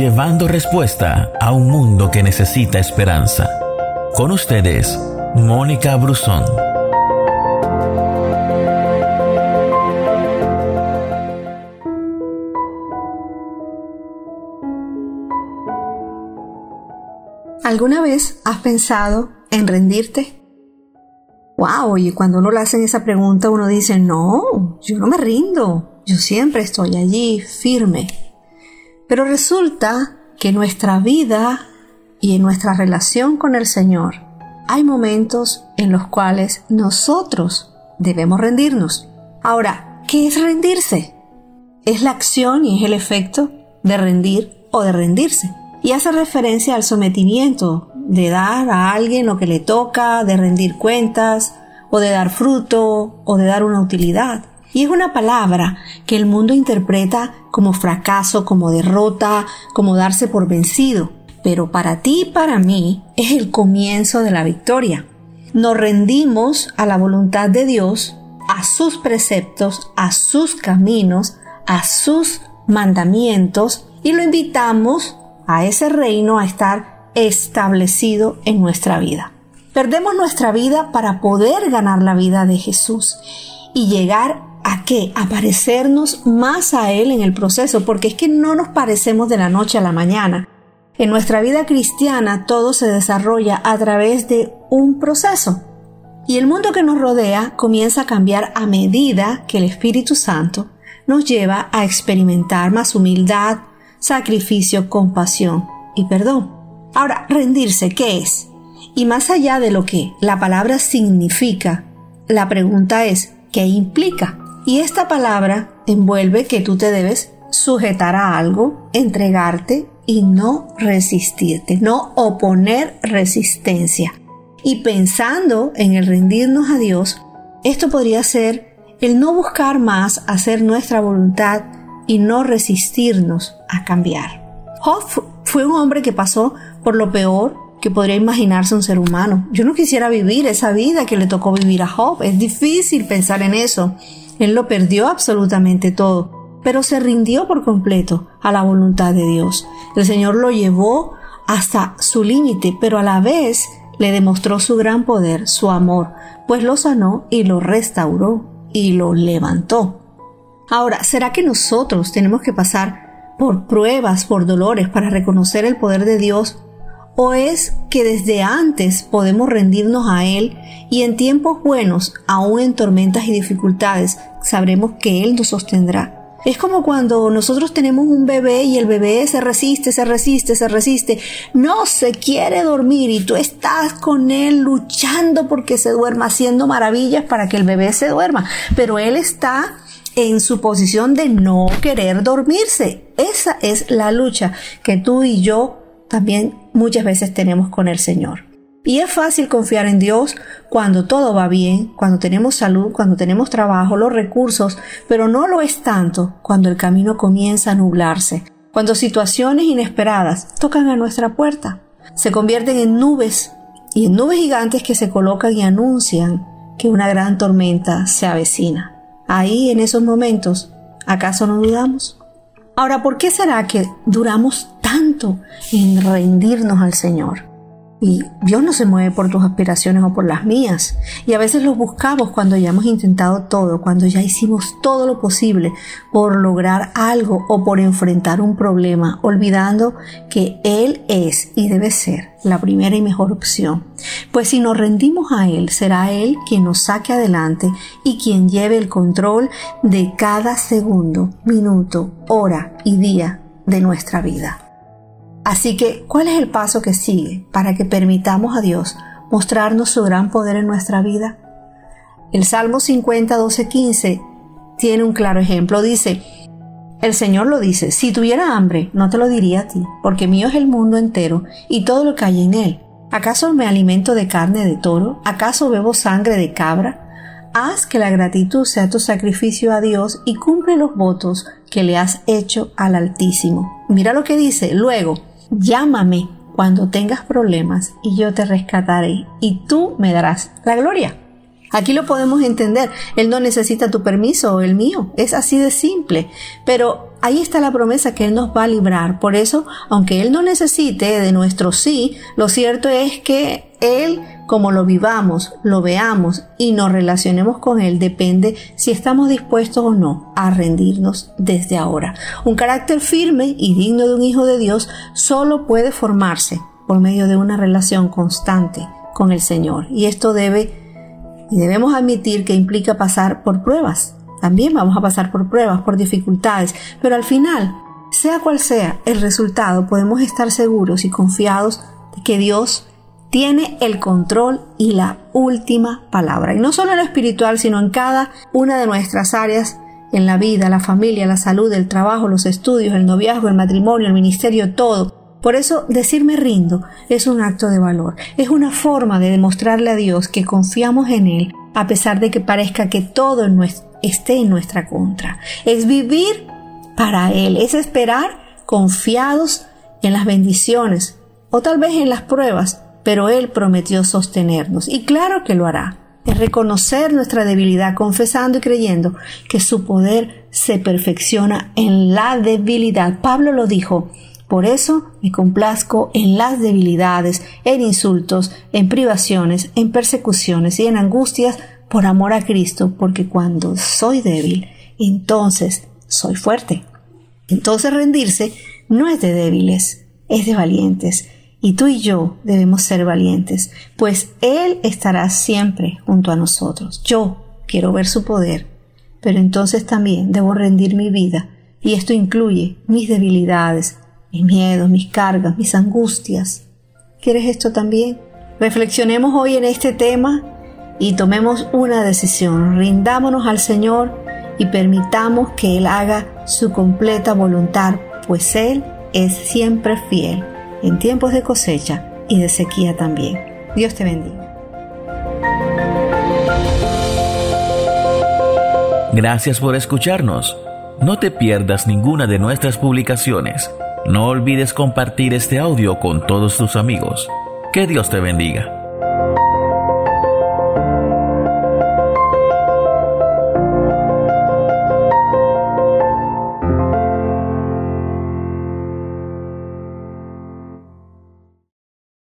llevando respuesta a un mundo que necesita esperanza. Con ustedes, Mónica Brusón. ¿Alguna vez has pensado en rendirte? Wow, y cuando uno le hacen esa pregunta uno dice, no, yo no me rindo, yo siempre estoy allí firme. Pero resulta que en nuestra vida y en nuestra relación con el Señor hay momentos en los cuales nosotros debemos rendirnos. Ahora, ¿qué es rendirse? Es la acción y es el efecto de rendir o de rendirse. Y hace referencia al sometimiento, de dar a alguien lo que le toca, de rendir cuentas, o de dar fruto, o de dar una utilidad. Y es una palabra que el mundo interpreta como fracaso, como derrota, como darse por vencido. Pero para ti y para mí es el comienzo de la victoria. Nos rendimos a la voluntad de Dios, a sus preceptos, a sus caminos, a sus mandamientos y lo invitamos a ese reino a estar establecido en nuestra vida. Perdemos nuestra vida para poder ganar la vida de Jesús y llegar a qué? A parecernos más a Él en el proceso, porque es que no nos parecemos de la noche a la mañana. En nuestra vida cristiana todo se desarrolla a través de un proceso. Y el mundo que nos rodea comienza a cambiar a medida que el Espíritu Santo nos lleva a experimentar más humildad, sacrificio, compasión y perdón. Ahora, rendirse, ¿qué es? Y más allá de lo que la palabra significa, la pregunta es, ¿qué implica? Y esta palabra envuelve que tú te debes sujetar a algo, entregarte y no resistirte, no oponer resistencia. Y pensando en el rendirnos a Dios, esto podría ser el no buscar más hacer nuestra voluntad y no resistirnos a cambiar. Job fue un hombre que pasó por lo peor que podría imaginarse un ser humano. Yo no quisiera vivir esa vida que le tocó vivir a Job. Es difícil pensar en eso. Él lo perdió absolutamente todo, pero se rindió por completo a la voluntad de Dios. El Señor lo llevó hasta su límite, pero a la vez le demostró su gran poder, su amor, pues lo sanó y lo restauró y lo levantó. Ahora, ¿será que nosotros tenemos que pasar por pruebas, por dolores para reconocer el poder de Dios? ¿O es que desde antes podemos rendirnos a Él y en tiempos buenos, aún en tormentas y dificultades, sabremos que Él nos sostendrá? Es como cuando nosotros tenemos un bebé y el bebé se resiste, se resiste, se resiste, no se quiere dormir y tú estás con él luchando porque se duerma, haciendo maravillas para que el bebé se duerma, pero él está en su posición de no querer dormirse. Esa es la lucha que tú y yo también muchas veces tenemos con el Señor. Y es fácil confiar en Dios cuando todo va bien, cuando tenemos salud, cuando tenemos trabajo, los recursos, pero no lo es tanto cuando el camino comienza a nublarse, cuando situaciones inesperadas tocan a nuestra puerta, se convierten en nubes y en nubes gigantes que se colocan y anuncian que una gran tormenta se avecina. Ahí, en esos momentos, ¿acaso no dudamos? Ahora, ¿por qué será que duramos tanto en rendirnos al Señor? Y Dios no se mueve por tus aspiraciones o por las mías. Y a veces los buscamos cuando ya hemos intentado todo, cuando ya hicimos todo lo posible por lograr algo o por enfrentar un problema, olvidando que Él es y debe ser la primera y mejor opción. Pues si nos rendimos a Él, será Él quien nos saque adelante y quien lleve el control de cada segundo, minuto, hora y día de nuestra vida. Así que, ¿cuál es el paso que sigue para que permitamos a Dios mostrarnos su gran poder en nuestra vida? El Salmo 50, 12, 15 tiene un claro ejemplo. Dice, el Señor lo dice, si tuviera hambre, no te lo diría a ti, porque mío es el mundo entero y todo lo que hay en él. ¿Acaso me alimento de carne de toro? ¿Acaso bebo sangre de cabra? Haz que la gratitud sea tu sacrificio a Dios y cumple los votos que le has hecho al Altísimo. Mira lo que dice luego, Llámame cuando tengas problemas y yo te rescataré y tú me darás la gloria. Aquí lo podemos entender. Él no necesita tu permiso o el mío. Es así de simple. Pero ahí está la promesa que Él nos va a librar. Por eso, aunque Él no necesite de nuestro sí, lo cierto es que Él, como lo vivamos, lo veamos y nos relacionemos con Él, depende si estamos dispuestos o no a rendirnos desde ahora. Un carácter firme y digno de un hijo de Dios solo puede formarse por medio de una relación constante con el Señor. Y esto debe y debemos admitir que implica pasar por pruebas. También vamos a pasar por pruebas, por dificultades, pero al final, sea cual sea el resultado, podemos estar seguros y confiados de que Dios tiene el control y la última palabra. Y no solo en lo espiritual, sino en cada una de nuestras áreas, en la vida, la familia, la salud, el trabajo, los estudios, el noviazgo, el matrimonio, el ministerio, todo. Por eso decirme rindo es un acto de valor, es una forma de demostrarle a Dios que confiamos en Él a pesar de que parezca que todo esté en nuestra contra. Es vivir para Él, es esperar confiados en las bendiciones o tal vez en las pruebas, pero Él prometió sostenernos y claro que lo hará. Es reconocer nuestra debilidad confesando y creyendo que su poder se perfecciona en la debilidad. Pablo lo dijo, por eso me complazco en las debilidades, en insultos, en privaciones, en persecuciones y en angustias por amor a Cristo, porque cuando soy débil, entonces soy fuerte. Entonces rendirse no es de débiles, es de valientes. Y tú y yo debemos ser valientes, pues Él estará siempre junto a nosotros. Yo quiero ver su poder, pero entonces también debo rendir mi vida, y esto incluye mis debilidades, mis miedos, mis cargas, mis angustias. ¿Quieres esto también? Reflexionemos hoy en este tema y tomemos una decisión. Rindámonos al Señor y permitamos que Él haga su completa voluntad, pues Él es siempre fiel en tiempos de cosecha y de sequía también. Dios te bendiga. Gracias por escucharnos. No te pierdas ninguna de nuestras publicaciones no olvides compartir este audio con todos tus amigos. Que Dios te bendiga.